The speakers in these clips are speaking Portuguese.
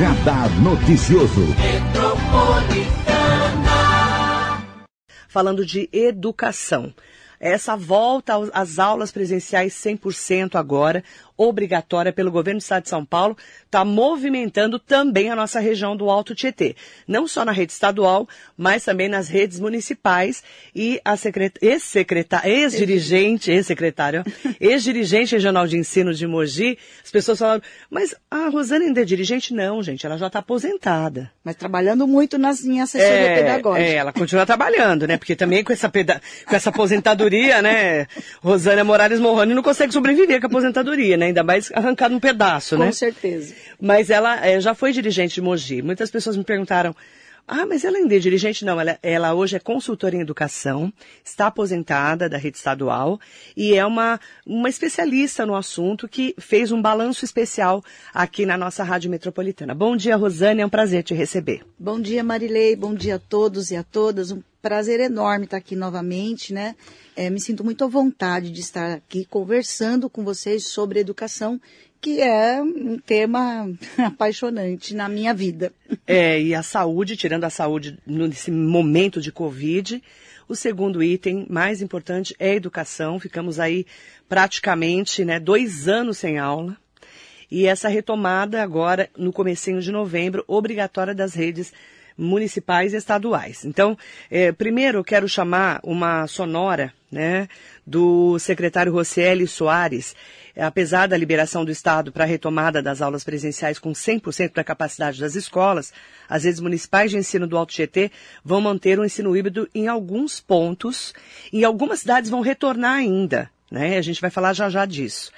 Radar Noticioso. Falando de educação essa volta às aulas presenciais 100% agora, obrigatória pelo governo do estado de São Paulo, está movimentando também a nossa região do Alto Tietê. Não só na rede estadual, mas também nas redes municipais e a ex-secretária, ex-dirigente, ex-secretário, ex-dirigente regional de ensino de Mogi, as pessoas falaram, mas a Rosana ainda é dirigente? Não, gente, ela já está aposentada. Mas trabalhando muito nas, em assessoria é, pedagógica. É, ela continua trabalhando, né? Porque também com essa, peda com essa aposentadoria, né? Rosana Morales Morrone não consegue sobreviver com a aposentadoria, né? Ainda mais arrancado um pedaço, Com né? Com certeza. Mas ela é, já foi dirigente de Mogi. Muitas pessoas me perguntaram, ah, mas ela ainda é dirigente? Não, ela, ela hoje é consultora em educação, está aposentada da rede estadual e é uma, uma especialista no assunto que fez um balanço especial aqui na nossa Rádio Metropolitana. Bom dia, Rosane, é um prazer te receber. Bom dia, Marilei, bom dia a todos e a todas. Um prazer enorme estar aqui novamente, né? É, me sinto muito à vontade de estar aqui conversando com vocês sobre educação, que é um tema apaixonante na minha vida. É, e a saúde, tirando a saúde nesse momento de Covid, o segundo item mais importante é a educação. Ficamos aí praticamente né, dois anos sem aula. E essa retomada agora, no comecinho de novembro, obrigatória das redes municipais e estaduais. Então, é, primeiro quero chamar uma sonora, né, do secretário Rocieli Soares, apesar da liberação do Estado para a retomada das aulas presenciais com 100% da capacidade das escolas, as redes municipais de ensino do Alto GT vão manter o ensino híbrido em alguns pontos, e algumas cidades vão retornar ainda. Né? A gente vai falar já já disso.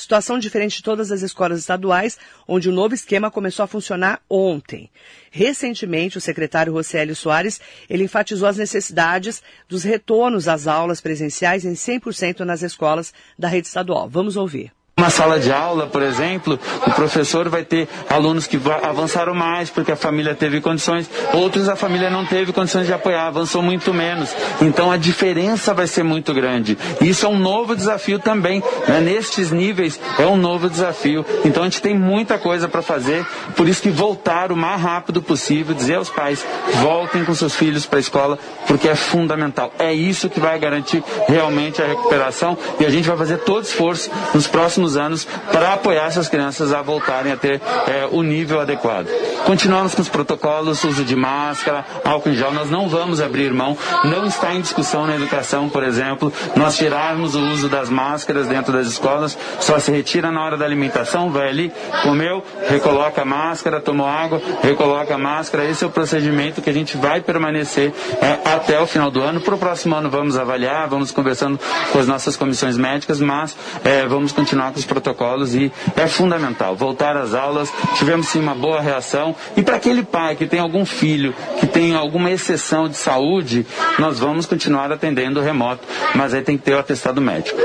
Situação diferente de todas as escolas estaduais, onde o novo esquema começou a funcionar ontem. Recentemente, o secretário Rosélio Soares, ele enfatizou as necessidades dos retornos às aulas presenciais em 100% nas escolas da rede estadual. Vamos ouvir. Uma sala de aula, por exemplo, o professor vai ter alunos que avançaram mais porque a família teve condições, outros a família não teve condições de apoiar, avançou muito menos. Então a diferença vai ser muito grande. Isso é um novo desafio também. Né? Nestes níveis é um novo desafio. Então a gente tem muita coisa para fazer, por isso que voltar o mais rápido possível, dizer aos pais, voltem com seus filhos para a escola, porque é fundamental. É isso que vai garantir realmente a recuperação e a gente vai fazer todo esforço nos próximos anos para apoiar essas crianças a voltarem a ter é, o nível adequado. Continuamos com os protocolos, uso de máscara, álcool em gel. Nós não vamos abrir mão, não está em discussão na educação, por exemplo, nós tirarmos o uso das máscaras dentro das escolas, só se retira na hora da alimentação, vai ali, comeu, recoloca a máscara, tomou água, recoloca a máscara. Esse é o procedimento que a gente vai permanecer é, até o final do ano. Para o próximo ano vamos avaliar, vamos conversando com as nossas comissões médicas, mas é, vamos continuar com os protocolos e é fundamental voltar às aulas. Tivemos sim uma boa reação e para aquele pai que tem algum filho que tem alguma exceção de saúde, nós vamos continuar atendendo remoto, mas aí tem que ter o atestado médico.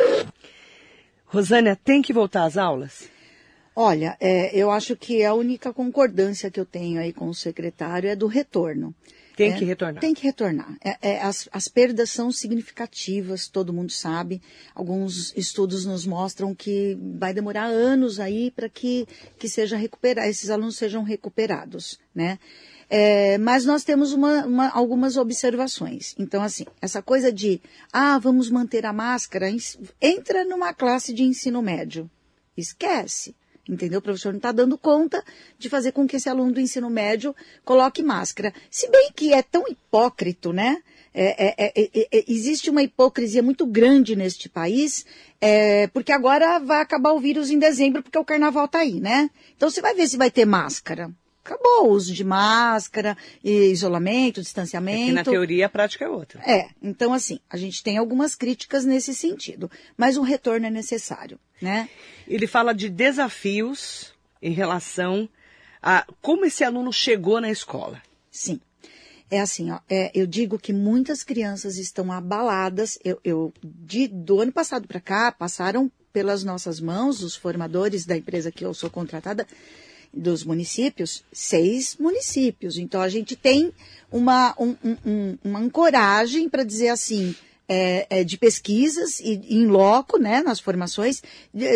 Rosânia, tem que voltar às aulas? Olha, é, eu acho que a única concordância que eu tenho aí com o secretário é do retorno. Tem é, que retornar. Tem que retornar. É, é, as, as perdas são significativas, todo mundo sabe. Alguns estudos nos mostram que vai demorar anos aí para que, que seja recuperar, esses alunos sejam recuperados, né? É, mas nós temos uma, uma, algumas observações. Então, assim, essa coisa de, ah, vamos manter a máscara, entra numa classe de ensino médio. Esquece. Entendeu? O professor não está dando conta de fazer com que esse aluno do ensino médio coloque máscara. Se bem que é tão hipócrito, né? É, é, é, é existe uma hipocrisia muito grande neste país, é, porque agora vai acabar o vírus em dezembro, porque o carnaval está aí, né? Então você vai ver se vai ter máscara. Acabou o uso de máscara, isolamento, distanciamento. É na teoria a prática é outra. É, então assim, a gente tem algumas críticas nesse sentido, mas o retorno é necessário, né? Ele fala de desafios em relação a como esse aluno chegou na escola. Sim. É assim, ó, é, eu digo que muitas crianças estão abaladas. Eu, eu de, do ano passado para cá, passaram pelas nossas mãos, os formadores da empresa que eu sou contratada, dos municípios, seis municípios. Então a gente tem uma, um, um, uma ancoragem para dizer assim, é, é, de pesquisas e em loco, né, nas formações,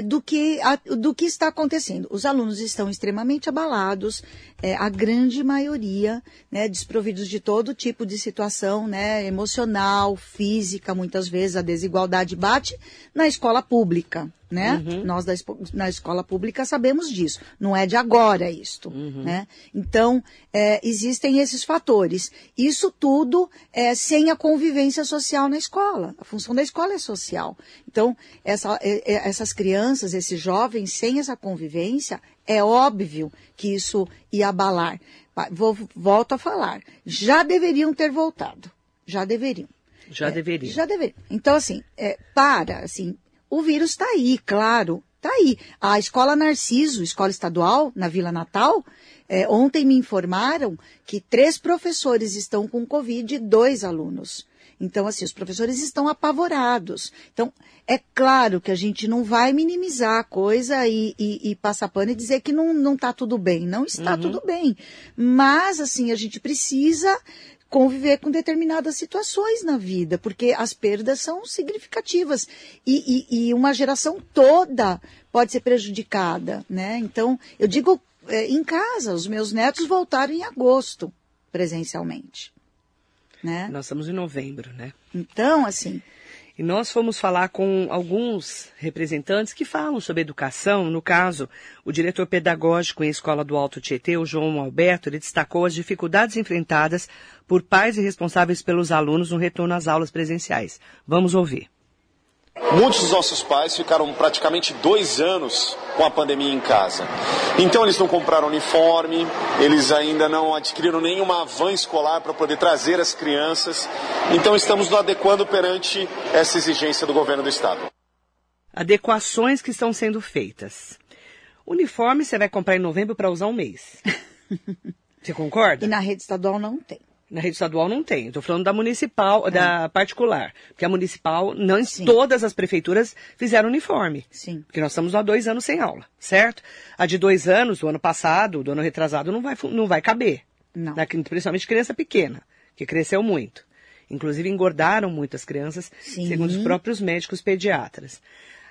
do, que, a, do que está acontecendo. Os alunos estão extremamente abalados, é, a grande maioria, né, desprovidos de todo tipo de situação, né, emocional, física, muitas vezes a desigualdade bate na escola pública, né? Uhum. Nós da, na escola pública sabemos disso. Não é de agora isto, uhum. né? Então, é, existem esses fatores. Isso tudo é sem a convivência social na escola. A função da escola é social. Então, essa, é, é, essas crianças, esses jovens, sem essa convivência, é óbvio que isso ia abalar. Vou, volto a falar. Já deveriam ter voltado. Já deveriam. Já é, deveriam. Já deveriam. Então, assim, é, para, assim, o vírus está aí, claro, está aí. A escola Narciso, escola estadual, na Vila Natal, é, ontem me informaram que três professores estão com Covid e dois alunos. Então, assim, os professores estão apavorados. Então, é claro que a gente não vai minimizar a coisa e, e, e passar pano e dizer que não está tudo bem. Não está uhum. tudo bem. Mas, assim, a gente precisa conviver com determinadas situações na vida, porque as perdas são significativas e, e, e uma geração toda pode ser prejudicada, né? Então, eu digo é, em casa, os meus netos voltaram em agosto, presencialmente, né? Nós estamos em novembro, né? Então, assim, e nós fomos falar com alguns representantes que falam sobre educação. No caso, o diretor pedagógico em Escola do Alto Tietê, o João Alberto, ele destacou as dificuldades enfrentadas por pais e responsáveis pelos alunos no retorno às aulas presenciais. Vamos ouvir. Muitos dos nossos pais ficaram praticamente dois anos com a pandemia em casa. Então eles não compraram uniforme, eles ainda não adquiriram nenhuma van escolar para poder trazer as crianças. Então estamos nos adequando perante essa exigência do governo do estado. Adequações que estão sendo feitas. Uniforme você vai comprar em novembro para usar um mês. Você concorda? E na rede estadual não tem. Na rede estadual não tem. Estou falando da municipal, é. da particular. Porque a municipal, não Sim. todas as prefeituras fizeram uniforme. Sim. Porque nós estamos há dois anos sem aula, certo? A de dois anos, do ano passado, do ano retrasado, não vai, não vai caber. Não. Principalmente criança pequena, que cresceu muito. Inclusive engordaram muitas crianças, Sim. segundo os próprios médicos pediatras.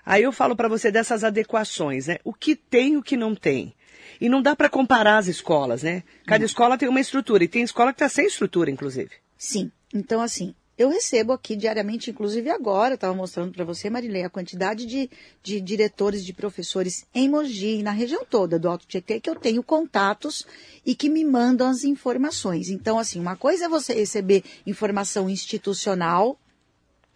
Aí eu falo para você dessas adequações, né? O que tem e o que não tem. E não dá para comparar as escolas, né? Cada não. escola tem uma estrutura e tem escola que está sem estrutura, inclusive. Sim. Então, assim, eu recebo aqui diariamente, inclusive agora, estava mostrando para você, Marilei, a quantidade de, de diretores, de professores em Mogi, na região toda do Alto Tietê, que eu tenho contatos e que me mandam as informações. Então, assim, uma coisa é você receber informação institucional,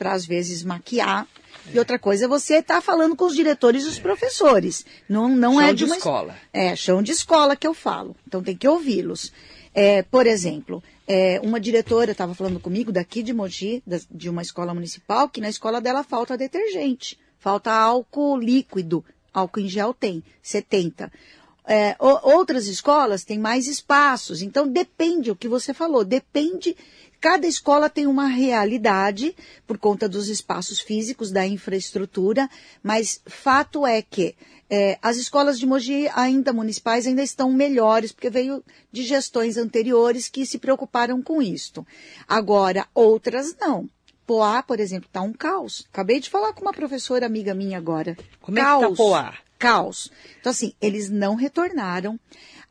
para às vezes maquiar, e outra coisa é você estar tá falando com os diretores e os professores. Não, não chão é de, de uma escola. É, chão de escola que eu falo. Então tem que ouvi-los. É, por exemplo, é, uma diretora estava falando comigo daqui de Mogi, da, de uma escola municipal, que na escola dela falta detergente, falta álcool líquido, álcool em gel tem, 70. É, outras escolas têm mais espaços, então depende o que você falou, depende Cada escola tem uma realidade por conta dos espaços físicos, da infraestrutura, mas fato é que é, as escolas de Mogi, ainda municipais, ainda estão melhores, porque veio de gestões anteriores que se preocuparam com isto. Agora, outras não. Poá, por exemplo, está um caos. Acabei de falar com uma professora amiga minha agora. Como caos, é que tá Poá? Caos. Então, assim, eles não retornaram.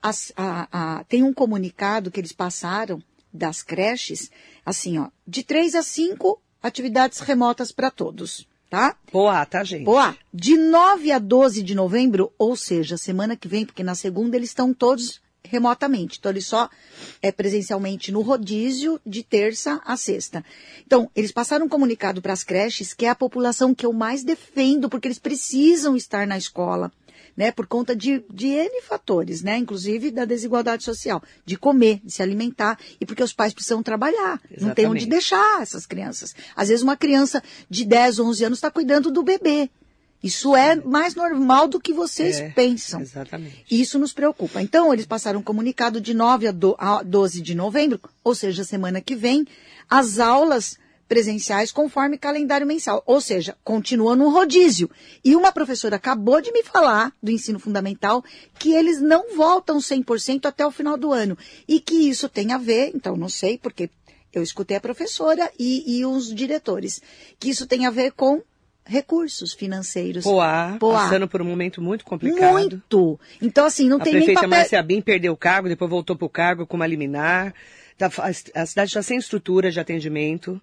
As, a, a, tem um comunicado que eles passaram das creches, assim, ó, de três a cinco atividades remotas para todos, tá? Boa, tá, gente? Boa. De 9 a 12 de novembro, ou seja, semana que vem, porque na segunda eles estão todos remotamente. Então, eles só é presencialmente no rodízio de terça a sexta. Então, eles passaram um comunicado para as creches, que é a população que eu mais defendo, porque eles precisam estar na escola né, por conta de, de N fatores, né, inclusive da desigualdade social, de comer, de se alimentar, e porque os pais precisam trabalhar, Exatamente. não tem onde deixar essas crianças. Às vezes uma criança de 10, 11 anos está cuidando do bebê. Isso é mais normal do que vocês é, pensam. Exatamente. E isso nos preocupa. Então, eles passaram um comunicado de 9 a 12 de novembro, ou seja, semana que vem, as aulas presenciais conforme calendário mensal, ou seja, continua no rodízio. E uma professora acabou de me falar do ensino fundamental que eles não voltam 100% até o final do ano e que isso tem a ver, então não sei, porque eu escutei a professora e, e os diretores, que isso tem a ver com recursos financeiros. Poá, Poá. passando por um momento muito complicado. Muito. Então, assim, não a tem nem prefeita papel... Márcia Bim perdeu o cargo, depois voltou para o cargo com uma liminar. Tá- a cidade está sem estrutura de atendimento,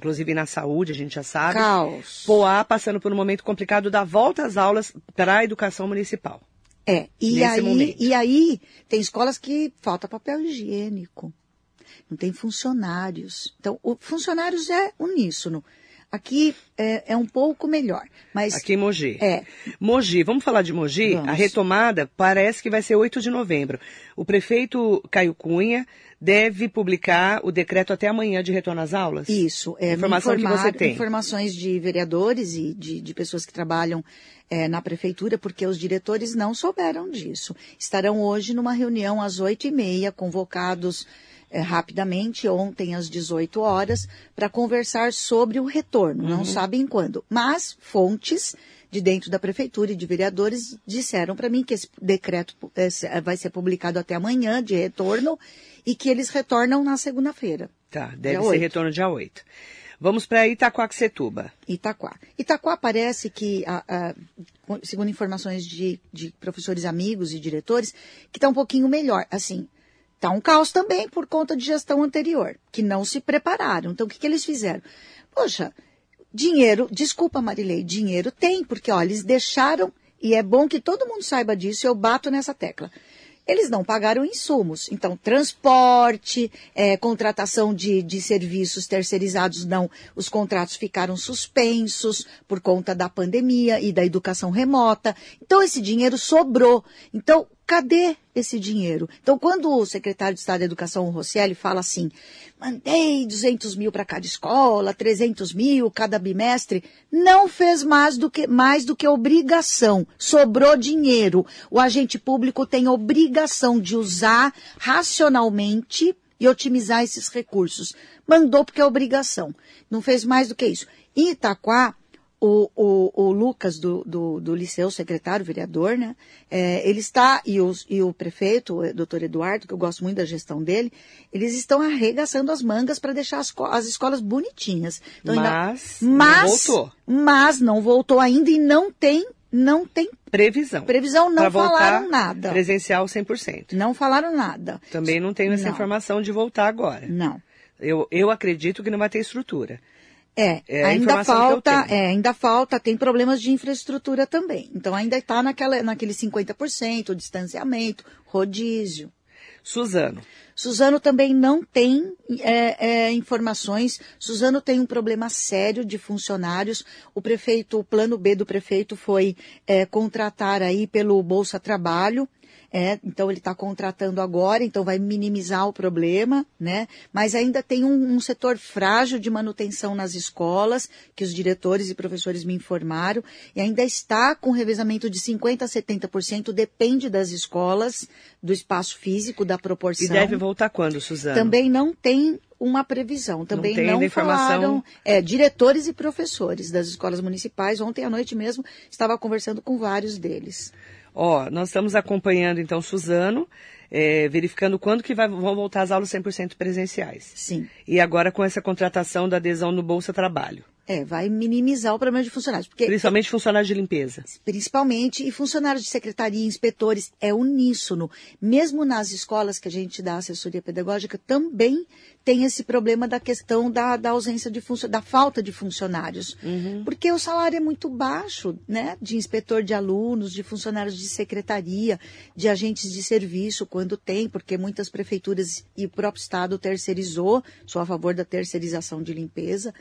inclusive na saúde, a gente já sabe. Caos. Poá passando por um momento complicado da volta às aulas para a educação municipal. É, e aí, momento. e aí tem escolas que falta papel higiênico, não tem funcionários. Então, o funcionários é uníssono. Aqui é, é um pouco melhor, mas Aqui em Mogi. É. Mogi, vamos falar de Mogi? Vamos. A retomada parece que vai ser 8 de novembro. O prefeito Caio Cunha deve publicar o decreto até amanhã de retorno às aulas? Isso, é, Informação que você tem. informações de vereadores e de, de pessoas que trabalham é, na prefeitura, porque os diretores não souberam disso. Estarão hoje numa reunião às oito e meia, convocados é, rapidamente, ontem às 18 horas, para conversar sobre o retorno. Uhum. Não sabem quando. Mas fontes de dentro da prefeitura e de vereadores disseram para mim que esse decreto é, se- vai ser publicado até amanhã de retorno e que eles retornam na segunda-feira. Tá, deve ser oito. retorno dia 8. Vamos para Itacoaxetuba. Itaquá. Itaquá parece que, a- a- segundo informações de, de professores amigos e diretores, que está um pouquinho melhor. Assim, está um caos também por conta de gestão anterior, que não se prepararam. Então, o que, que eles fizeram? Poxa, dinheiro, desculpa Marilei, dinheiro tem, porque ó, eles deixaram, e é bom que todo mundo saiba disso, eu bato nessa tecla. Eles não pagaram insumos. Então, transporte, eh, contratação de, de serviços terceirizados, não. Os contratos ficaram suspensos por conta da pandemia e da educação remota. Então, esse dinheiro sobrou. Então, cadê esse dinheiro? Então, quando o secretário de Estado da Educação, Rosselli, fala assim, mandei 200 mil para cada escola, 300 mil cada bimestre, não fez mais do que, mais do que obrigação. Sobrou dinheiro. O agente público tem obrigação de usar racionalmente e otimizar esses recursos. Mandou porque é obrigação. Não fez mais do que isso. Em Itaquá, o, o, o Lucas do, do, do Liceu, secretário, vereador, né? é, ele está, e, os, e o prefeito, o doutor Eduardo, que eu gosto muito da gestão dele, eles estão arregaçando as mangas para deixar as, as escolas bonitinhas. Então, Mas não mas, voltou. mas não voltou ainda e não tem, não tem Previsão. previsão, não falaram nada. Presencial 100%. Não falaram nada. Também não tenho essa Não. informação de voltar agora. Não. Eu, eu acredito que não vai ter estrutura. É, É ainda falta, é, ainda falta, tem problemas de infraestrutura também. Então ainda está naquela, naquele 50%, o distanciamento, rodízio. Suzano. Suzano também não tem é, é, informações. Suzano tem um problema sério de funcionários. O prefeito, o plano B do prefeito foi é, contratar aí pelo Bolsa Trabalho. É, então ele está contratando agora, então vai minimizar o problema, né? Mas ainda tem um, um setor frágil de manutenção nas escolas, que os diretores e professores me informaram, e ainda está com revezamento de 50% a 70%, depende das escolas, do espaço físico, da proporção. E deve voltar quando, Suzano? Também não tem uma previsão. Também não, informação. falaram. É, diretores e professores das escolas municipais. Ontem à noite mesmo estava conversando com vários deles. Ó, nós estamos acompanhando então Suzano, é, verificando quando que vai- vão voltar as aulas 100% presenciais. Sim. E agora com essa contratação da adesão no Bolsa Trabalho. É, vai minimizar o problema de funcionários. Porque Principalmente funcionários de limpeza. principalmente, e funcionários de secretaria, inspetores, é uníssono. Mesmo nas escolas que a gente dá assessoria pedagógica, também tem esse problema da questão da, da ausência de funcio- da falta de funcionários. Porque o salário é muito baixo, né? De inspetor de alunos, de funcionários de secretaria, de agentes de serviço, quando tem, porque muitas prefeituras e o próprio Estado terceirizou, sou a favor da terceirização de limpeza.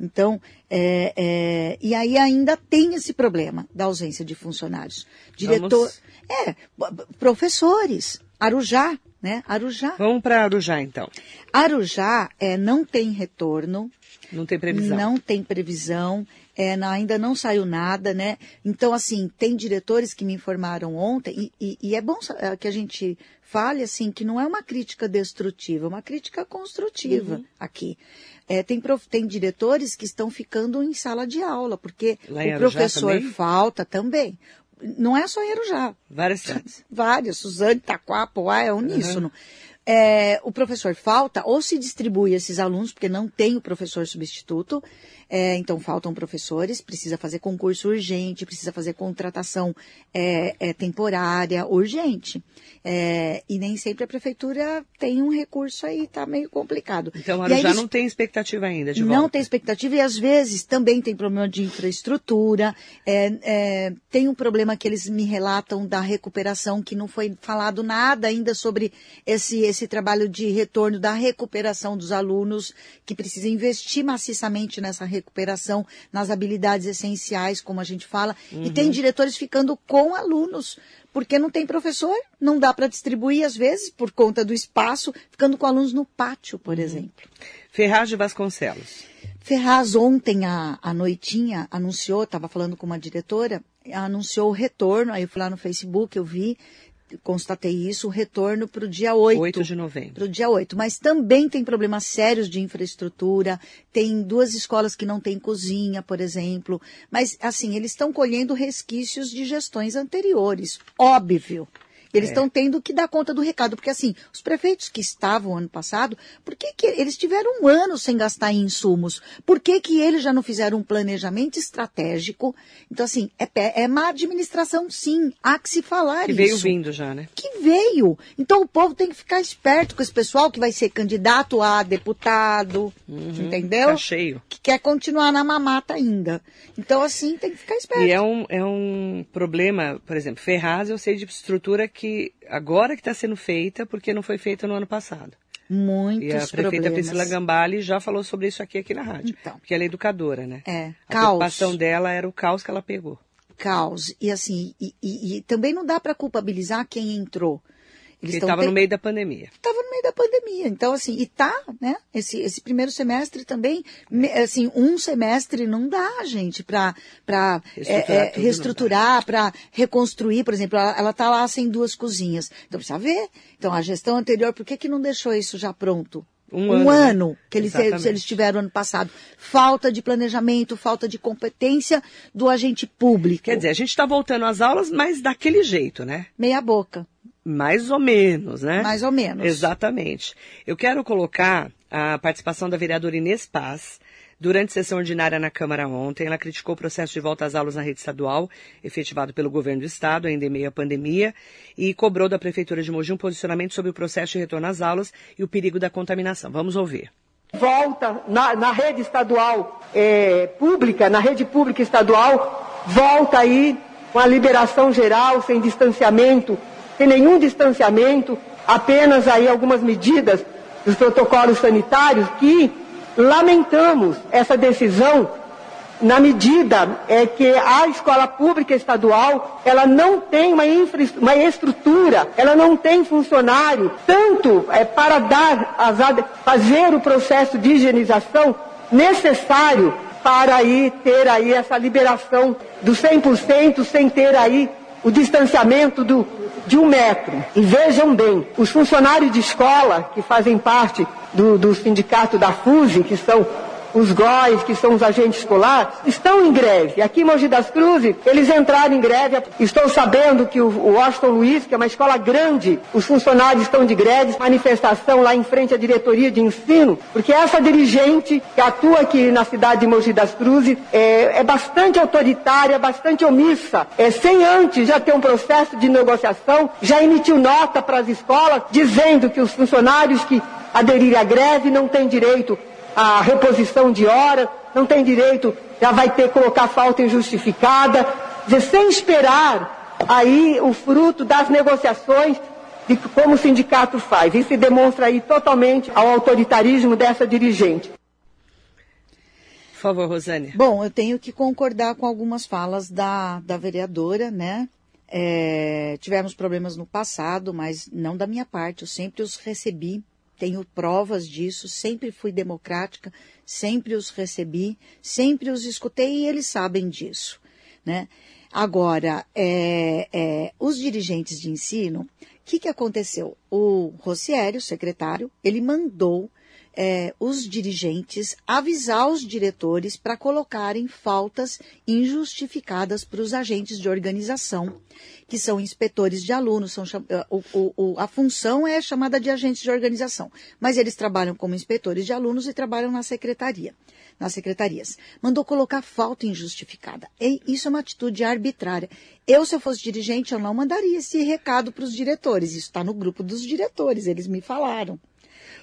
Então, é, é, e aí ainda tem esse problema da ausência de funcionários. Diretor, Vamos- é, professores, Arujá, né? Arujá. Vamos para Arujá então. Arujá é, não tem retorno, Não tem previsão. não tem previsão, é, ainda não saiu nada, né? Então, assim, tem diretores que me informaram ontem, e, e- e é bom eh, que a gente fale, assim, que não é uma crítica destrutiva, é uma crítica construtiva Uhum. aqui. É, tem, prof- tem diretores que estão ficando em sala de aula, porque Lá o professor também? falta também. Não é só em Arujá, Várias cidades. várias, Suzane, Itaquá, Poá, é uníssono. é, o professor falta, ou se distribui esses alunos, porque não tem o professor substituto, é, então faltam professores, precisa fazer concurso urgente, precisa fazer contratação é, é temporária urgente. É, e nem sempre a prefeitura tem um recurso aí, tá meio complicado. Então, já eles... não tem expectativa ainda de volta. Não tem expectativa e às vezes também tem problema de infraestrutura, é, é, tem um problema que eles me relatam da recuperação, que não foi falado nada ainda sobre esse, esse trabalho de retorno da recuperação dos alunos, que precisa investir maciçamente nessa recuperação recuperação nas habilidades essenciais, como a gente fala, uhum. e tem uhum. diretores ficando com alunos, porque não tem professor, não dá para distribuir às vezes por conta do espaço, ficando com alunos no pátio, por uhum. exemplo. Ferraz de Vasconcelos. Ferraz ontem à, à noitinha anunciou, estava falando com uma diretora, anunciou o retorno, aí eu fui lá no Facebook, eu vi, constatei isso, o retorno para o dia 8. 8 de novembro. Para o dia 8. Mas também tem problemas sérios de infraestrutura, tem duas escolas que não têm cozinha, por exemplo. Mas, assim, eles estão colhendo resquícios de gestões anteriores. Óbvio. Eles estão é. tendo que dar conta do recado, porque assim, os prefeitos que estavam ano passado, por que, que eles tiveram um ano sem gastar em insumos? Por que, que eles já não fizeram um planejamento estratégico? Então, assim, é, é má administração, sim. Há que se falar que isso. Que veio vindo já, né? Que veio. Então, o povo tem que ficar esperto com esse pessoal que vai ser candidato a deputado, uhum, entendeu? Tá cheio. Que quer continuar na mamata ainda. Então, assim, tem que ficar esperto. E é um, é um problema, por exemplo, Ferraz, eu sei de estrutura que agora que está sendo feita, porque não foi feita no ano passado. Muitos E a prefeita problemas. Priscila Gambale já falou sobre isso aqui, aqui na rádio. Então. Porque ela é educadora, né? É. A caos. preocupação dela era o caos que ela pegou. Caos. E assim, e, e, e também não dá para culpabilizar quem entrou. Eles estava no meio da pandemia. Estava no meio da pandemia. Então, assim, e tá, né? Esse, esse primeiro semestre também, assim, um semestre não dá, gente, para reestruturar, é, é, reestruturar para reconstruir, por exemplo, ela está lá sem duas cozinhas. Então, precisa ver. Então, a gestão anterior, por que, que não deixou isso já pronto? Um, um ano, ano né? que eles, eles tiveram ano passado. Falta de planejamento, falta de competência do agente público. Quer dizer, a gente está voltando às aulas, mas daquele jeito, né? Meia boca. Mais ou menos, né? Mais ou menos. Exatamente. Eu quero colocar a participação da vereadora Inês Paz. Durante sessão ordinária na Câmara ontem, ela criticou o processo de volta às aulas na rede estadual, efetivado pelo governo do estado, ainda em meio à pandemia, e cobrou da Prefeitura de Mogi um posicionamento sobre o processo de retorno às aulas e o perigo da contaminação. Vamos ouvir. Volta na, na rede estadual é, pública, na rede pública estadual, volta aí com a liberação geral, sem distanciamento, sem nenhum distanciamento, apenas aí algumas medidas dos protocolos sanitários que lamentamos essa decisão na medida é que a escola pública estadual ela não tem uma, uma estrutura, ela não tem funcionário tanto é, para dar as, fazer o processo de higienização necessário para aí ter aí essa liberação do 100% sem ter aí o distanciamento do, de um metro. E vejam bem, os funcionários de escola que fazem parte do, do sindicato da FUSE, que são os GOIs, que são os agentes escolares, estão em greve. Aqui em Mogi das Cruzes, eles entraram em greve. Estou sabendo que o, Washington Luiz, que é uma escola grande, os funcionários estão de greve, manifestação lá em frente à diretoria de ensino, porque essa dirigente que atua aqui na cidade de Mogi das Cruzes é, é bastante autoritária, bastante omissa. É, sem antes já ter um processo de negociação, já emitiu nota para as escolas dizendo que os funcionários que aderirem à greve não têm direito a reposição de hora, não tem direito, já vai ter que colocar falta injustificada, dizer, sem esperar aí o fruto das negociações de como o sindicato faz. Isso se demonstra aí totalmente ao autoritarismo dessa dirigente. Por favor, Rosane. Bom, eu tenho que concordar com algumas falas da, da vereadora, né? É, tivemos problemas no passado, mas não da minha parte. Eu sempre os recebi tenho provas disso, sempre fui democrática, sempre os recebi, sempre os escutei e eles sabem disso. Né? Agora, é, é, os dirigentes de ensino, o que, que aconteceu? O Rossieri, o secretário, ele mandou é, os dirigentes avisar os diretores para colocarem faltas injustificadas para os agentes de organização, que são inspetores de alunos. São, é, o, o, a função é chamada de agentes de organização, mas eles trabalham como inspetores de alunos e trabalham na secretaria nas secretarias. Mandou colocar falta injustificada. E isso é uma atitude arbitrária. Eu, se eu fosse dirigente, eu não mandaria esse recado para os diretores. Isso está no grupo dos diretores, eles me falaram.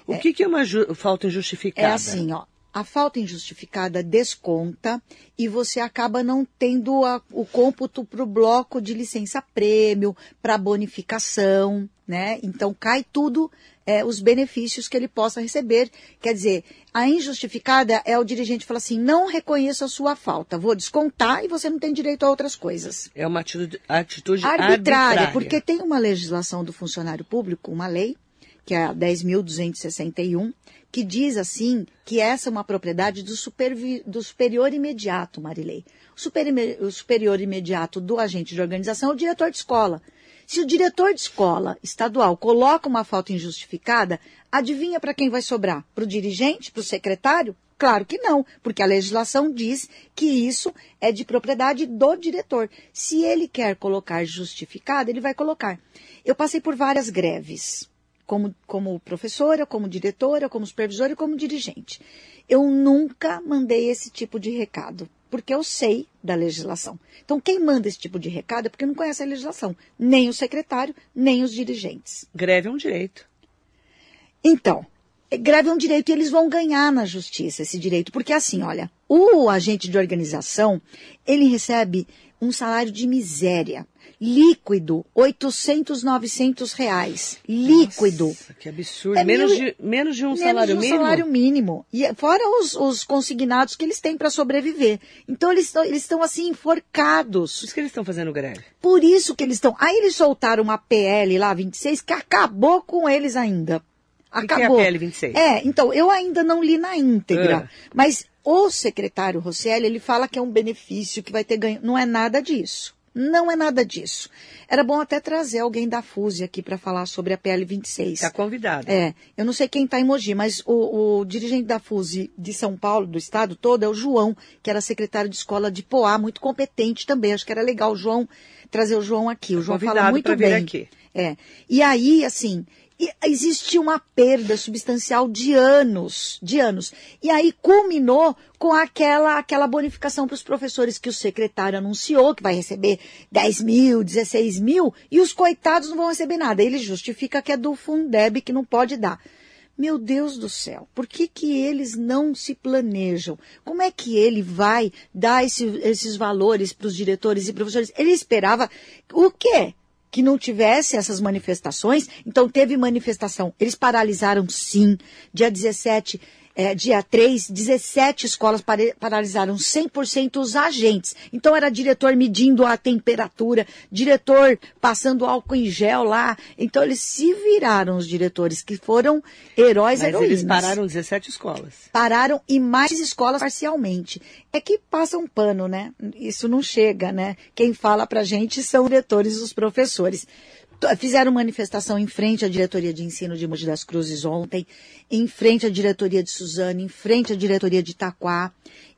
O é, que, que, é uma falta injustificada? É assim, ó. A falta injustificada desconta e você acaba não tendo a, o cômputo para o bloco de licença-prêmio, para bonificação, né? Então cai tudo é, os benefícios que ele possa receber. Quer dizer, a injustificada é o dirigente falar assim: não reconheço a sua falta, vou descontar e você não tem direito a outras coisas. É uma atitude, atitude arbitrária, arbitrária, porque tem uma legislação do funcionário público, uma lei, que é a 10.261, que diz assim que essa é uma propriedade do, do superior imediato, Marilei. O, super, o superior imediato do agente de organização é o diretor de escola. Se o diretor de escola estadual coloca uma falta injustificada, adivinha para quem vai sobrar? Para o dirigente? Para o secretário? Claro que não, porque a legislação diz que isso é de propriedade do diretor. Se ele quer colocar justificado, ele vai colocar. Eu passei por várias greves, como, como professora, como diretora, como supervisora e como dirigente. Eu nunca mandei esse tipo de recado porque eu sei da legislação. Então, quem manda esse tipo de recado é porque não conhece a legislação, nem o secretário, nem os dirigentes. Greve é um direito. Então, greve é um direito e eles vão ganhar na justiça esse direito, porque assim, olha, o agente de organização, ele recebe um salário de miséria líquido, 800, 900 reais. Líquido. Nossa, que absurdo. É menos, mil, de, menos de um menos salário de um mínimo? salário mínimo. E fora os, os consignados que eles têm para sobreviver. Então eles estão eles assim enforcados. Por isso que eles estão fazendo greve. Por isso que eles estão. Aí eles soltaram uma PL lá, 26, que acabou com eles ainda. Acabou. Que é a PL 26? É, então, eu ainda não li na íntegra. É. Mas o secretário Rosselli, ele fala que é um benefício, que vai ter ganho. Não é nada disso. Não é nada disso. Era bom até trazer alguém da FUSE aqui para falar sobre a PL 26. Está convidado. É, eu não sei quem está em Mogi, mas o, o, dirigente da FUSE de São Paulo, do estado todo, é o João, que era secretário de escola de Poá, muito competente também. Acho que era legal o João trazer o João aqui. O João fala muito bem. Aqui. É. E aí, assim, existe uma perda substancial de anos, de anos. E aí culminou com aquela, aquela bonificação para os professores que o secretário anunciou, que vai receber 10 mil, 16 mil, e os coitados não vão receber nada. Ele justifica que é do Fundeb que não pode dar. Meu Deus do céu, por que, que eles não se planejam? Como é que ele vai dar esse, esses valores para os diretores e professores? Ele esperava o quê? Que não tivesse essas manifestações. Então, teve manifestação. Eles paralisaram, sim. Dia 17 é, dia 3, 17 escolas paralisaram 100% os agentes. Então era diretor medindo a temperatura, diretor passando álcool em gel lá. Então eles se viraram, os diretores, que foram heróis Mas heroínas. eles pararam 17 escolas. Pararam e mais escolas parcialmente. É que passa um pano, né? Isso não chega, né? Quem fala pra gente são diretores e os professores. Fizeram manifestação em frente à diretoria de ensino de Mogi das Cruzes ontem, em frente à diretoria de Suzano, em frente à diretoria de Itaquá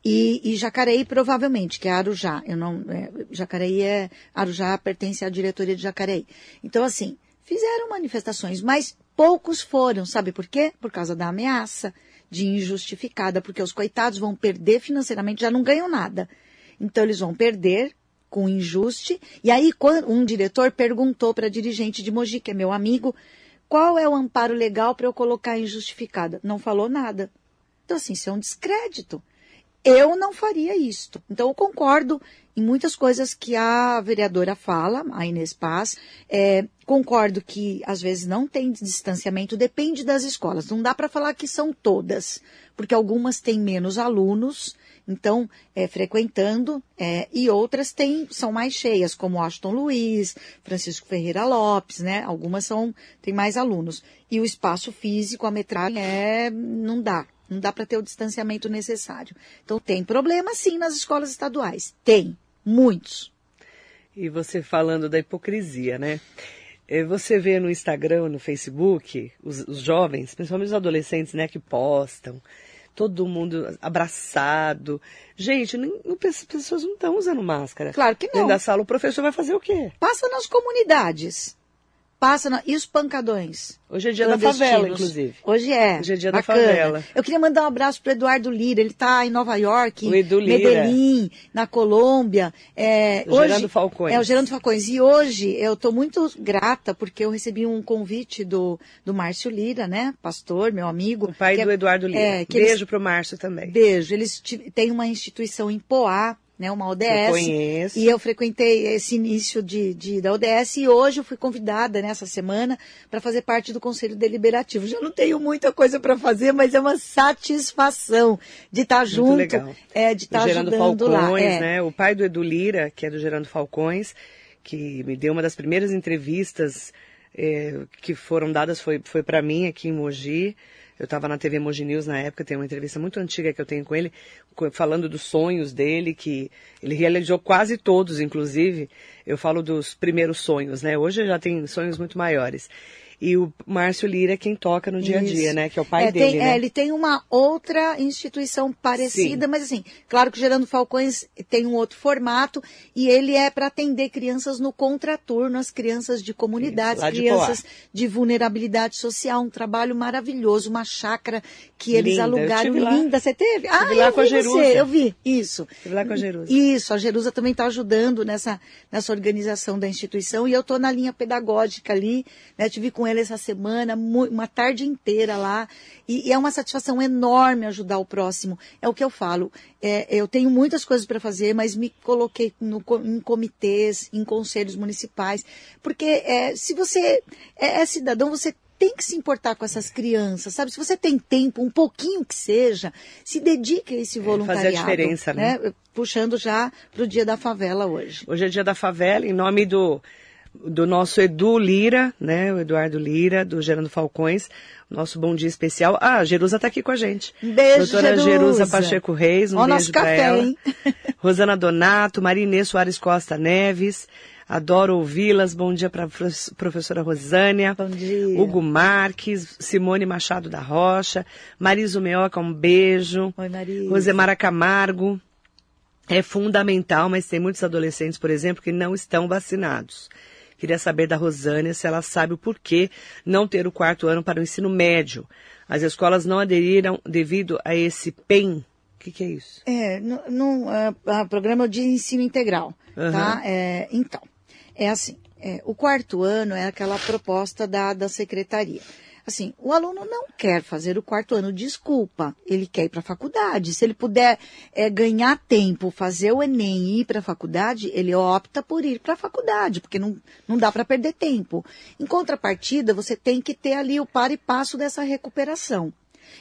e, e Jacareí provavelmente, que é Arujá. Eu não, é, Jacareí é, Arujá pertence à diretoria de Jacareí. Então assim, fizeram manifestações, mas poucos foram, sabe por quê? Por causa da ameaça de injustificada, porque os coitados vão perder financeiramente, já não ganham nada. Então eles vão perder com injuste. E aí, um diretor perguntou para dirigente de Mogi, que é meu amigo, qual é o amparo legal para eu colocar injustificada? Não falou nada. Então, assim, isso é um descrédito. Eu não faria isto. Então, eu concordo em muitas coisas que a vereadora fala, a Inês Paz. É, concordo que às vezes não tem distanciamento, depende das escolas. Não dá para falar que são todas, porque algumas têm menos alunos então, é, frequentando, é, e outras têm, são mais cheias, como Aston Luiz, Francisco Ferreira Lopes, né? Algumas são, têm mais alunos. E o espaço físico, a metragem, é, não dá. Não dá para ter o distanciamento necessário. Então, tem problema sim nas escolas estaduais. Tem, muitos. E você falando da hipocrisia, né? eh, você vê no Instagram, no Facebook, os, os jovens, principalmente os adolescentes, né, que postam, todo mundo abraçado. Gente, nem- as pessoas não estão usando máscara. Claro que não. Dentro da sala, o professor vai fazer o quê? Passa nas comunidades. Passa na... E os pancadões? Hoje é dia da favela, inclusive. Hoje é. Hoje é dia da Bacana. favela. Eu queria mandar um abraço para Eduardo Lira. Ele está em Nova York, O Lira. Medellín, na Colômbia. É, O Gerando Falcões. É, o Gerando Falcões. E hoje eu estou muito grata porque eu recebi um convite do, do Márcio Lira, né? Pastor, meu amigo. O pai é- do Eduardo Lira. É, Beijo pro Márcio também. Beijo. Eles ti- têm uma instituição em Poá, né, uma ODS. Eu conheço. E eu frequentei esse início de, de- da ODS e hoje eu fui convidada nessa semana para fazer parte do Conselho Deliberativo. Já não tenho muita coisa para fazer, mas é uma satisfação de estar Muito junto, legal. é, de estar o Gerando ajudando Falcões, lá. É. né? O pai do Edu Lira, que é do Gerando Falcões, que me deu uma das primeiras entrevistas eh, que foram dadas foi, foi para mim aqui em Mogi. Eu estava na TV Mogi News na época, tem uma entrevista muito antiga que eu tenho com ele, falando dos sonhos dele, que ele realizou quase todos, inclusive. Eu falo dos primeiros sonhos, né? Hoje já tem sonhos muito maiores. E o Márcio Lira é quem toca no dia a dia, né? Que é o pai É, dele, tem- né? é, ele tem uma outra instituição parecida, Sim. mas assim, claro que o Gerando Falcões tem um outro formato e ele é para atender crianças no contraturno, as crianças de comunidades, Isso, de crianças de, vulnerabilidade social, um trabalho maravilhoso, uma chácara que eles Linda, alugaram tive linda. Você teve? ah, lá eu com a Jerusa. você, eu vi, isso. Estive lá com a Jerusa. Isso, a Jerusa também está ajudando nessa, nessa organização da instituição e eu estou na linha pedagógica ali, né? Tive com ele essa semana, uma tarde inteira lá e, e é uma satisfação enorme ajudar o próximo. É o que eu falo. é, eu tenho muitas coisas para fazer, mas me coloquei no em comitês, em conselhos municipais, porque é, se você é, é cidadão, você tem que se importar com essas crianças, sabe? Se você tem tempo, um pouquinho que seja, se dedique a esse É, fazer a voluntariado. diferença, né? Puxando já para o dia da favela hoje. Hoje é dia da favela, em nome do, do nosso Edu Lira, né? O Eduardo Lira, do Gerando Falcões. Nosso bom dia especial. Ah, a Jerusa está aqui com a gente. Um beijo, Doutora Jerusa. Jerusa Pacheco Reis, um Ó, beijo café, ela. hein? Rosana Donato, Marinês Soares Costa Neves. Adoro ouvi-las. Bom dia para a professora Rosânia. Bom dia. Hugo Marques, Simone Machado da Rocha, Mariso Meoca, um beijo. Oi, Marisa. Rosemara Camargo. É fundamental, mas tem muitos adolescentes, por exemplo, que não estão vacinados. Queria saber da Rosânia se ela sabe o porquê não ter o quarto ano para o ensino médio. As escolas não aderiram devido a esse PEN. O que, que é isso? É, no, no, ah, ah, programa de ensino integral, Aham. tá? É, então, é assim, é, o quarto ano é aquela proposta da, da secretaria. Assim, o aluno não quer fazer o quarto ano, desculpa, ele quer ir para a faculdade. Se ele puder é, ganhar tempo, fazer o Enem e ir para a faculdade, ele opta por ir para a faculdade, porque não, não dá para perder tempo. Em contrapartida, você tem que ter ali o par e passo dessa recuperação.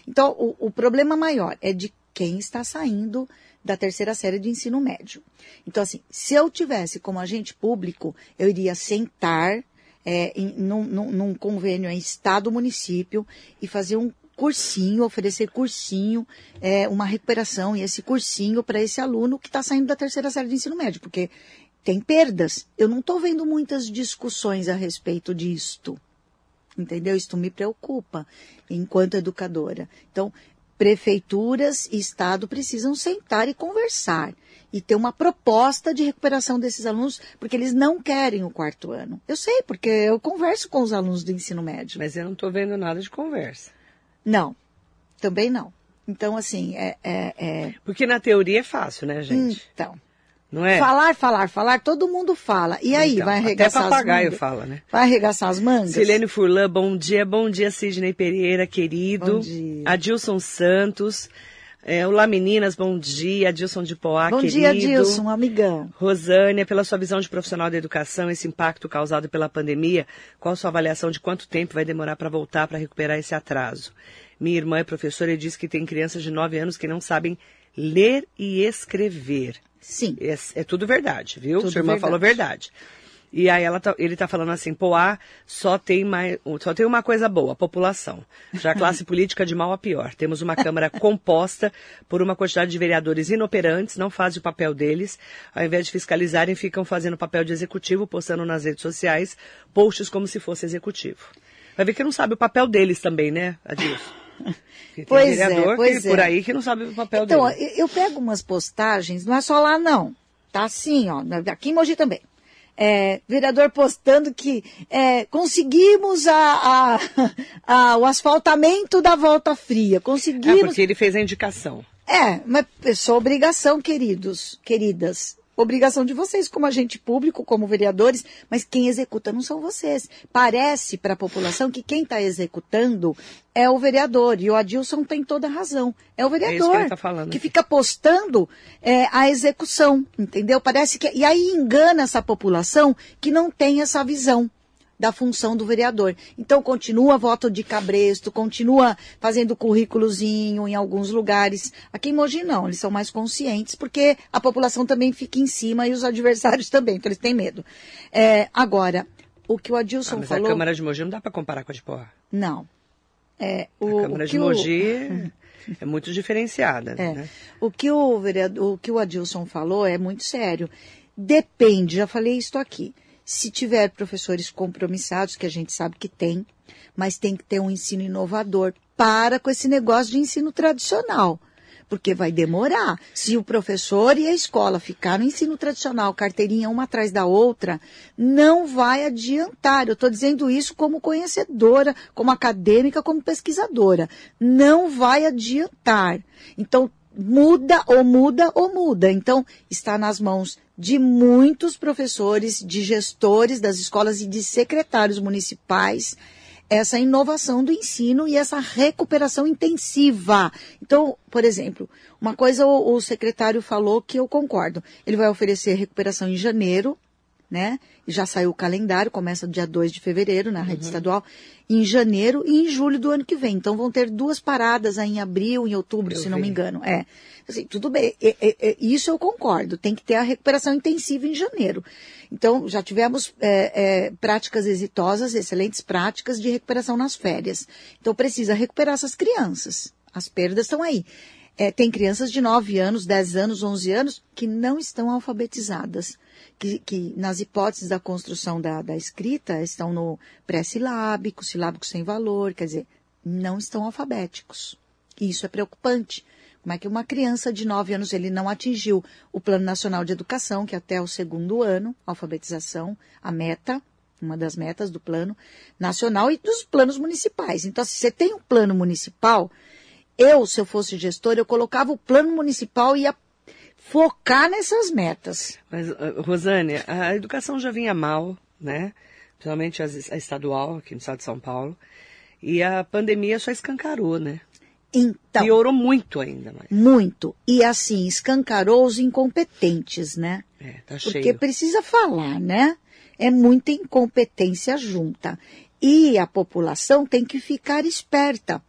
Então, o, o problema maior é de quem está saindo da terceira série de ensino médio. Então, assim, se eu tivesse como agente público, eu iria sentar é, em, num, num- convênio em Estado-município e fazer um cursinho, oferecer cursinho, é, uma recuperação e esse cursinho para esse aluno que está saindo da terceira série de ensino médio, porque tem perdas. Eu não estou vendo muitas discussões a respeito disto entendeu? Isto me preocupa enquanto educadora. Então, prefeituras e Estado precisam sentar e conversar e ter uma proposta de recuperação desses alunos, porque eles não querem o quarto ano. Eu sei, porque eu converso com os alunos do ensino médio. Mas eu não estou vendo nada de conversa. Não, também não. Então, assim, é. é- é- Porque na teoria é fácil, né, gente? Então, Não é? falar, falar, falar, todo mundo fala. E aí, Então, vai até arregaçar as papagaio mangas? fala, né? Vai arregaçar as mangas? Silene Furlan, bom dia. Bom dia, Sidney Pereira, querido. Bom dia. Adilson Santos. É, Olá, meninas, bom dia. Adilson de Poá, Bom querido. dia, Dilson, amigão. Rosânia, pela sua visão de profissional da educação, esse impacto causado pela pandemia, qual a sua avaliação de quanto tempo vai demorar para voltar para recuperar esse atraso? Minha irmã é professora e diz que tem crianças de 9 anos que não sabem ler e escrever. Sim. É, é tudo verdade, viu? Tudo Sua irmã verdade. falou verdade. E aí ela tá- ele está falando assim, Poá só tem, mais, só tem uma coisa boa, a população. Já a classe política de mal a pior. Temos uma Câmara composta por uma quantidade de vereadores inoperantes, não fazem o papel deles. Ao invés de fiscalizarem, ficam fazendo o papel de executivo, postando nas redes sociais posts como se fosse executivo. Vai ver que não sabe o papel deles também, né, Adilson? Pois é, vereador pois que, por é. aí que não sabe o papel Então, dele. eu eu pego umas postagens, não é só lá não, tá assim, ó, aqui em Mogi também. É, vereador postando que é, conseguimos a, a- a- o asfaltamento da volta fria, É, conseguimos... porque ele fez a indicação. É, mas é só obrigação, queridos, queridas. Obrigação de vocês como agente público, como vereadores, mas quem executa não são vocês. Parece para a população que quem está executando é o vereador. E o Adilson tem toda a razão. É o vereador isso que tá falando que fica postando é, a execução, entendeu? Parece que. E aí engana essa população que não tem essa visão da função do vereador. Então continua voto de cabresto, continua fazendo currículozinho em alguns lugares. Aqui em Mogi não, eles são mais conscientes porque a população também fica em cima e os adversários também, então eles têm medo. É, agora, o que o Ah, Adilson mas falou... a Câmara de Mogi não dá para comparar com a de Poá. Não. É, A o, Câmara o de que o- Mogi é muito diferenciada. É. Né? O que o vereador, o que o Adilson falou é muito sério. Depende, já falei isso aqui. Se tiver professores compromissados, que a gente sabe que tem, mas tem que ter um ensino inovador. Para com esse negócio de ensino tradicional. Porque vai demorar. Se o professor e a escola ficar no ensino tradicional, carteirinha uma atrás da outra, não vai adiantar. Eu estou dizendo isso como conhecedora, como acadêmica, como pesquisadora. Não vai adiantar. Então, muda ou muda ou muda. Então, está nas mãos de muitos professores, de gestores das escolas e de secretários municipais essa inovação do ensino e essa recuperação intensiva. Então, por exemplo, uma coisa o, o secretário falou que eu concordo. Ele vai oferecer recuperação em janeiro, né? E Já saiu o calendário, começa dia 2 de fevereiro na rede estadual, em janeiro e em julho do ano que vem. Então vão ter duas paradas aí em abril, em outubro, Eu se não vi. me engano. É. Assim, tudo bem, é- é- é- isso eu concordo. Tem que ter a recuperação intensiva em janeiro. Então, já tivemos é, é, práticas exitosas, excelentes práticas de recuperação nas férias. Então, precisa recuperar essas crianças. As perdas estão aí. É, tem crianças de 9 anos, 10 anos, 11 anos que não estão alfabetizadas. Que, que nas hipóteses da construção da, da escrita estão no pré-silábico, silábico sem valor, quer dizer, não estão alfabéticos. E isso é preocupante. Como é que uma criança de 9 anos ele não atingiu o Plano Nacional de Educação, que é até o segundo ano, alfabetização, a meta, uma das metas do plano nacional e dos planos municipais. Então, se você tem um plano municipal, eu, se eu fosse gestor, eu colocava o plano municipal e ia focar nessas metas. Mas, ah, Rosane, a educação já vinha mal, né? Principalmente a estadual, aqui no estado de São Paulo. E a pandemia só escancarou, né? Então, Piorou muito ainda mais. muito. E assim, escancarou os incompetentes, né? É, tá Porque cheio. precisa falar, né? É muita incompetência junta. E a população tem que ficar esperta.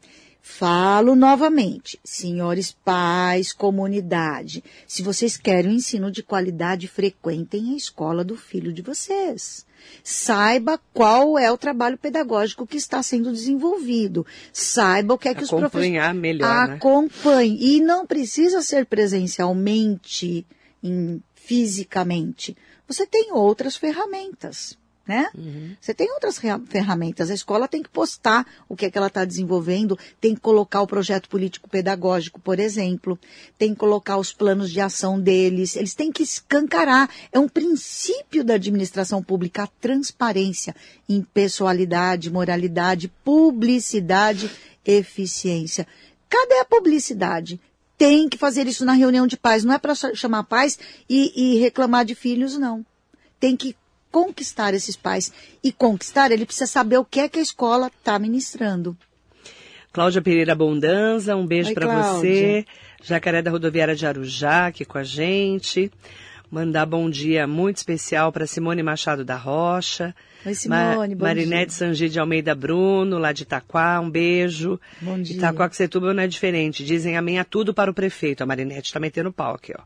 Falo novamente, senhores pais, comunidade, se vocês querem um ensino de qualidade, frequentem a escola do filho de vocês. Saiba qual é o trabalho pedagógico que está sendo desenvolvido. Saiba o que é que os professores Acompanhar melhor, né? acompanhe. E não precisa ser presencialmente, em- fisicamente. Você tem outras ferramentas, né? Você tem outras ferramentas. A escola tem que postar o que é que ela está desenvolvendo, tem que colocar o projeto político-pedagógico, por exemplo, tem que colocar os planos de ação deles, eles têm que escancarar. É um princípio da administração pública, a transparência, impessoalidade, moralidade, publicidade, eficiência. Cadê a publicidade? Tem que fazer isso na reunião de pais. Não é para chamar pais e, e reclamar de filhos, não. Tem que conquistar esses pais. E conquistar, ele precisa saber o que é que a escola está ministrando. Cláudia Pereira Bondanza, um beijo para você. Jacaré da Rodoviária de Arujá, aqui com a gente. Mandar bom dia muito especial para Simone Machado da Rocha. Oi, Simone, bom Marinete. Sangi de Almeida Bruno, lá de Itaquá, um beijo. Bom dia. Itaquá não é diferente. Dizem amém a tudo para o prefeito. A Marinete está metendo pau aqui, ó.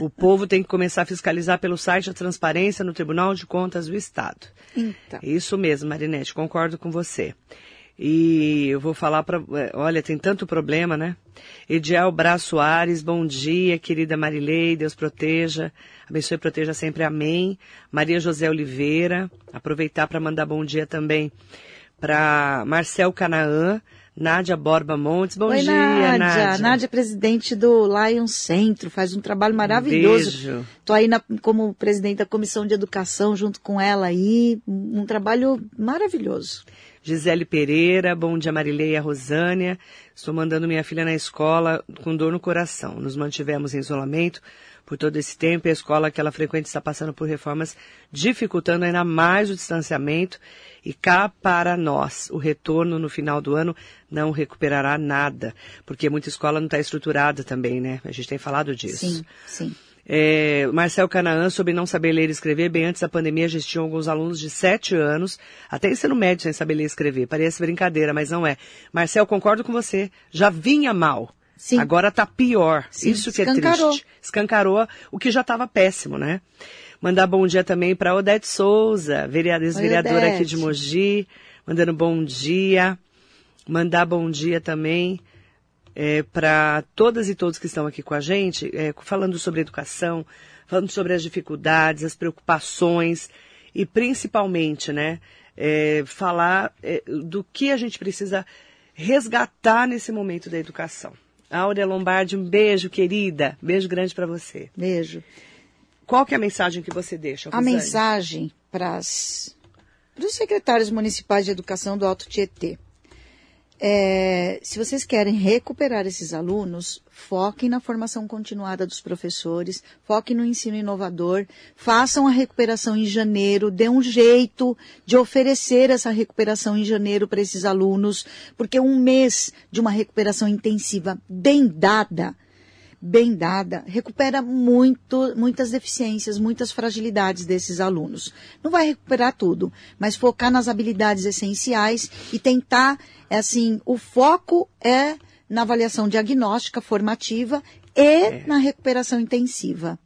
O povo tem que começar a fiscalizar pelo site a transparência no Tribunal de Contas do Estado. Então. Isso mesmo, Marinete, concordo com você. E eu vou falar para. Olha, tem tanto problema, né? Ediel Braz Soares, bom dia, querida Marilei, Deus proteja, abençoe e proteja sempre, amém. Maria José Oliveira, aproveitar para mandar bom dia também para Marcel Canaã, Nádia Borba Montes, bom Oi, dia, Nádia. Nádia. Nádia é presidente do Lion Centro, faz um trabalho maravilhoso. Beijo. Tô aí na- como presidente da Comissão de Educação junto com ela aí, um trabalho maravilhoso. Gisele Pereira, bom dia Marilei e a Rosânia. Estou mandando minha filha na escola com dor no coração. Nos mantivemos em isolamento por todo esse tempo e a escola que ela frequenta está passando por reformas, dificultando ainda mais o distanciamento. E cá para nós, o retorno no final do ano não recuperará nada, porque muita escola não está estruturada também, né? A gente tem falado disso. Sim, sim. É, Marcel Canaã, sobre não saber ler e escrever, bem antes da pandemia já tinham alguns alunos de 7 anos, até ensino médio sem saber ler e escrever. Parece brincadeira, mas não é. Marcel, concordo com você. Já vinha mal. Sim. Agora tá pior. Sim, Isso que é escancarou. triste. Escancarou o que já estava péssimo, né? Mandar bom dia também para Odete Souza, vereadora, ex-vereadora aqui de. Mogi, mandando bom dia. Mandar bom dia também para todas e todos que estão aqui com a gente, é, falando sobre educação, falando sobre as dificuldades, as preocupações e principalmente, né, é, falar é, do que a gente precisa resgatar nesse momento da educação. Áurea Lombardi, um beijo, querida. Beijo grande para você. Beijo. Qual que é a mensagem que você deixa, A Rosane? mensagem para os secretários municipais de educação do Alto Tietê. É, se vocês querem recuperar esses alunos, foquem na formação continuada dos professores, foquem no ensino inovador, façam a recuperação em janeiro, dê um jeito de oferecer essa recuperação em janeiro para esses alunos, porque um mês de uma recuperação intensiva bem dada bem dada, recupera muito, muitas deficiências, muitas fragilidades desses alunos. Não vai recuperar tudo, mas focar nas habilidades essenciais e tentar, é assim, o foco é na avaliação diagnóstica formativa e na recuperação intensiva.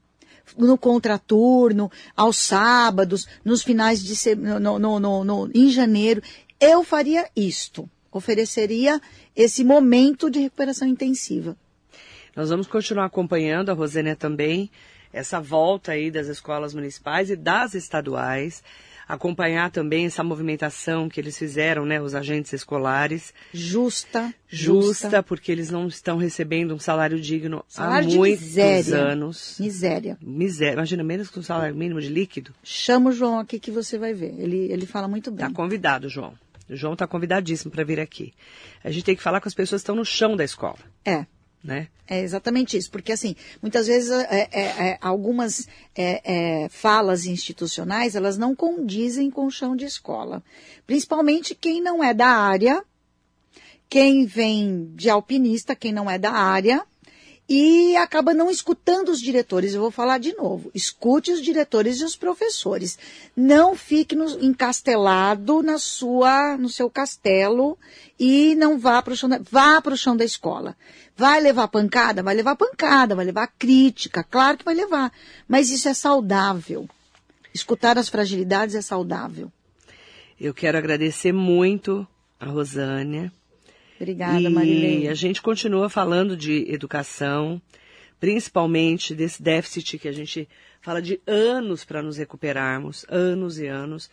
No contraturno, aos sábados, nos finais de se... no, no, no, no, em janeiro, eu faria isto. Ofereceria esse momento de recuperação intensiva. Nós vamos continuar acompanhando, a Rosânia também, essa volta aí das escolas municipais e das estaduais, acompanhar também essa movimentação que eles fizeram, né, os agentes escolares. Justa. Justa, porque eles não estão recebendo um salário digno Salário há muitos miséria. anos. Miséria. Miséria. Imagina, menos que um salário mínimo de líquido. Chama o João aqui que você vai ver. Ele, ele fala muito bem. Tá convidado, João. O João está convidadíssimo para vir aqui. A gente tem que falar com as pessoas que estão no chão da escola, É. né? É exatamente isso, porque assim, muitas vezes é, é, é, algumas é, é, falas institucionais, elas não condizem com o chão de escola. Principalmente quem não é da área, quem vem de alpinista, quem não é da área, e acaba não escutando os diretores. Eu vou falar de novo. Escute os diretores e os professores. Não fique no, encastelado na sua, no seu castelo e não vá para o chão da, vá para o chão da escola. Vai levar pancada? Vai levar pancada, vai levar crítica, claro que vai levar. Mas isso é saudável. Escutar as fragilidades é saudável. Eu quero agradecer muito a Rosânia. Obrigada, e Marilene. a gente continua falando de educação, principalmente desse déficit que a gente fala de anos para nos recuperarmos, anos e anos.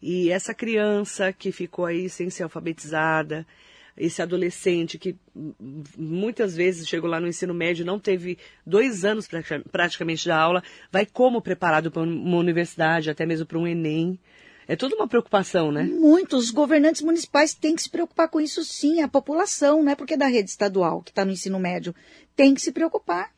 E essa criança que ficou aí sem ser alfabetizada, esse adolescente que muitas vezes chegou lá no ensino médio e não teve dois anos pratica- praticamente de aula, vai como preparado para uma universidade, até mesmo para um Enem. É toda uma preocupação, né? Muitos governantes municipais têm que se preocupar com isso sim, a população, não é porque é da rede estadual que está no ensino médio. Tem que se preocupar.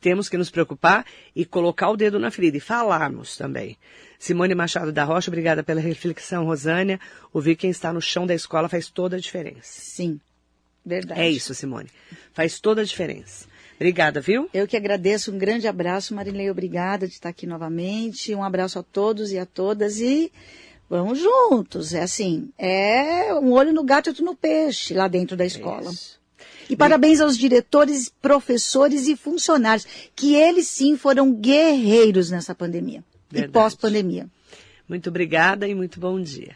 temos que nos preocupar e colocar o dedo na ferida e falarmos também. Simone Machado da Rocha, obrigada pela reflexão, Rosânia. Ouvir quem está no chão da escola faz toda a diferença. Sim, verdade. É isso, Simone. Faz toda a diferença. Obrigada, viu? Eu que agradeço, um grande abraço, Marilei, obrigada de estar aqui novamente. Um abraço a todos e a todas e vamos juntos. É assim, é um olho no gato e outro no peixe lá dentro da escola. Isso. E parabéns aos diretores, professores e funcionários, que eles sim foram guerreiros nessa pandemia Verdade. e pós-pandemia. Muito obrigada e muito bom dia.